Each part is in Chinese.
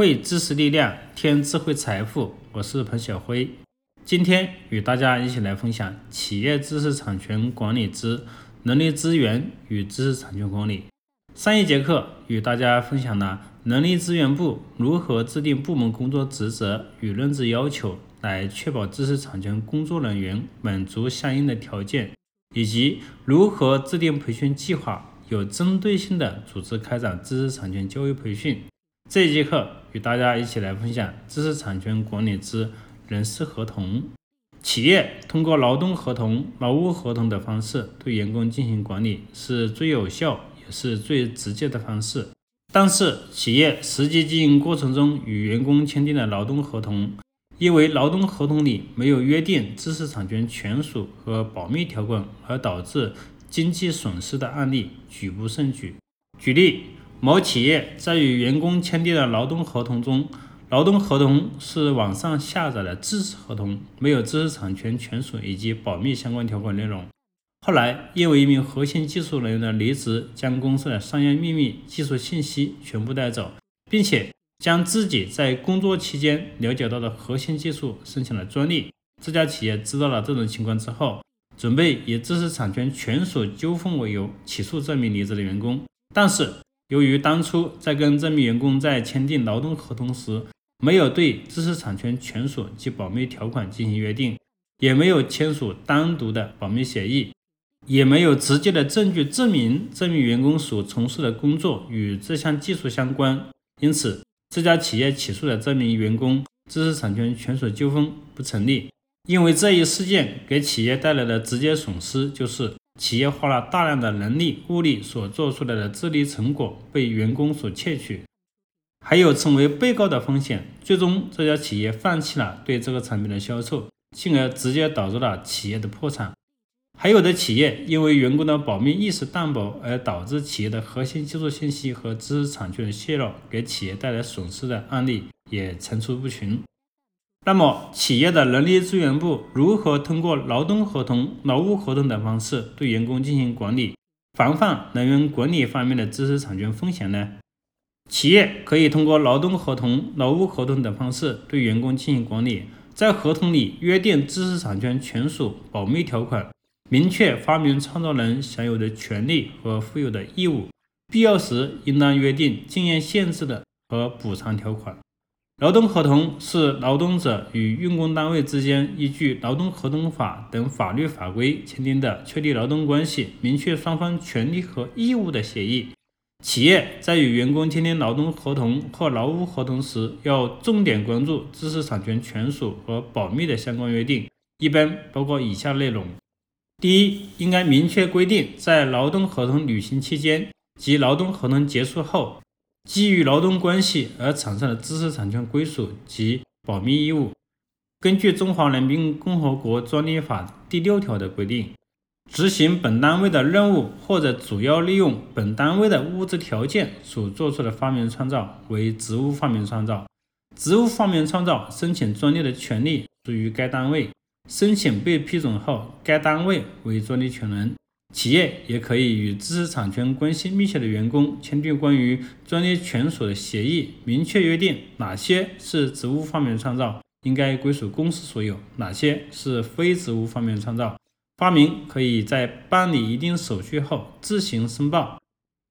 汇知识力量，添智慧财富。我是彭小辉，今天与大家一起来分享企业知识产权管理之人力资源与知识产权管理。上一节课与大家分享了人力资源部如何制定部门工作职责与任职要求，来确保知识产权工作人员满足相应的条件，以及如何制定培训计划，有针对性的组织开展知识产权教育培训。这一节课与大家一起来分享知识产权管理之人事合同。企业通过劳动合同、劳务合同的方式对员工进行管理，是最有效也是最直接的方式。但是，企业实际经营过程中与员工签订的劳动合同，因为劳动合同里没有约定知识产权权属和保密条款而导致经济损失的案例举不胜举。举例。某企业在与员工签订的劳动合同中，劳动合同是网上下载的知识合同，没有知识产权权属以及保密相关条款内容。后来，因为一名核心技术人员的离职，将公司的商业秘密、技术信息全部带走，并且将自己在工作期间了解到的核心技术申请了专利。这家企业知道了这种情况之后，准备以知识产权权属纠纷为由起诉这名离职的员工，但是。由于当初在跟这名员工在签订劳动合同时，没有对知识产权权属及保密条款进行约定，也没有签署单独的保密协议，也没有直接的证据证明这名员工所从事的工作与这项技术相关，因此这家企业起诉的这名员工知识产权权属纠纷不成立。因为这一事件给企业带来的直接损失就是。企业花了大量的人力物力所做出来的智力成果被员工所窃取，还有成为被告的风险。最终，这家企业放弃了对这个产品的销售，进而直接导致了企业的破产。还有的企业因为员工的保密意识淡薄而导致企业的核心技术信息和知识产权的泄露，给企业带来损失的案例也层出不穷。那么，企业的人力资源部如何通过劳动合同、劳务合同等方式对员工进行管理，防范人员管理方面的知识产权风险呢？企业可以通过劳动合同、劳务合同等方式对员工进行管理，在合同里约定知识产权权属、保密条款，明确发明创造人享有的权利和负有的义务，必要时应当约定经验限制的和补偿条款。劳动合同是劳动者与用工单位之间依据《劳动合同法》等法律法规签订的确立劳动关系、明确双方权利和义务的协议。企业在与员工签订劳动合同或劳务合同时，要重点关注知识产权权属和保密的相关约定，一般包括以下内容：第一，应该明确规定，在劳动合同履行期间及劳动合同结束后。基于劳动关系而产生的知识产权归属及保密义务，根据《中华人民共和国专利法》第六条的规定，执行本单位的任务或者主要利用本单位的物质条件所做出的发明创造为职务发明创造。职务发明创造申请专利的权利属于该单位，申请被批准后，该单位为专利权人。企业也可以与知识产权关系密切的员工签订关于专利权属的协议，明确约定哪些是职务发明创造应该归属公司所有，哪些是非职务发明创造，发明可以在办理一定手续后自行申报。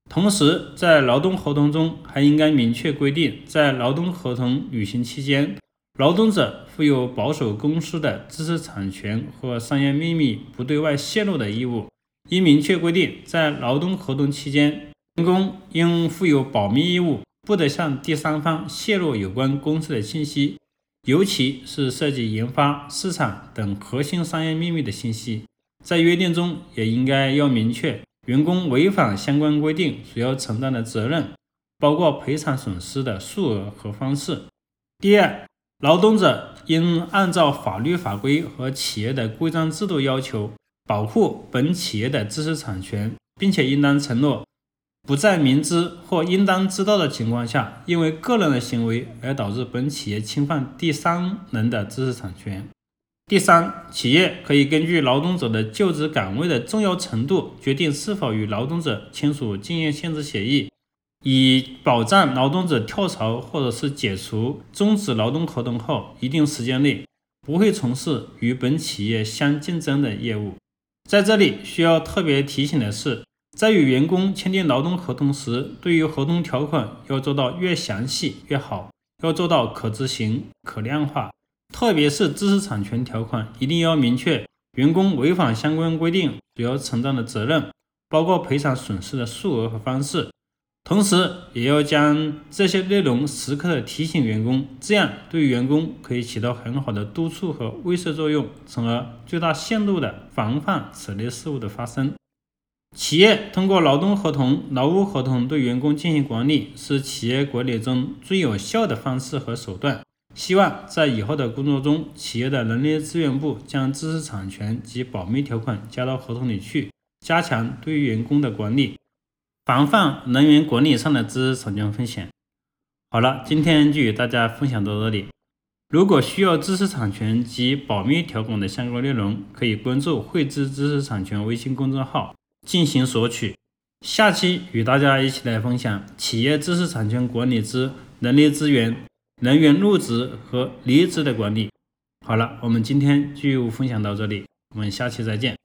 同时，在劳动合同中还应该明确规定，在劳动合同履行期间，劳动者负有保守公司的知识产权和商业秘密不对外泄露的义务。应明确规定，在劳动合同期间，员工应负有保密义务，不得向第三方泄露有关公司的信息，尤其是涉及研发、市场等核心商业秘密的信息。在约定中，也应该要明确员工违反相关规定所要承担的责任，包括赔偿损失的数额和方式。第二，劳动者应按照法律法规和企业的规章制度要求。保护本企业的知识产权，并且应当承诺，不在明知或应当知道的情况下，因为个人的行为而导致本企业侵犯第三人的知识产权。第三，企业可以根据劳动者的就职岗位的重要程度，决定是否与劳动者签署竞业限制协议。以保障劳动者跳槽或者是解除终止劳动合同后一定时间内不会从事与本企业相竞争的业务。在这里需要特别提醒的是，在与员工签订劳动合同时，对于合同条款要做到越详细越好，要做到可执行、可量化。特别是知识产权条款，一定要明确员工违反相关规定主要承担的责任，包括赔偿损失的数额和方式。同时，也要将这些内容时刻的提醒员工，这样对员工可以起到很好的督促和威慑作用，从而最大限度的防范此类事物的发生。企业通过劳动合同、劳务合同对员工进行管理，是企业管理中最有效的方式和手段。希望在以后的工作中，企业的人力资源部将知识产权及保密条款加到合同里去，加强对员工的管理，防范人员管理上的知识产权风险。好了，今天就与大家分享到这里。如果需要知识产权及保密条款的相关内容，可以关注汇知知识产权微信公众号进行索取。下期与大家一起来分享企业知识产权管理之人力资源。人员入职和离职的管理。好了，我们今天就分享到这里，我们下期再见。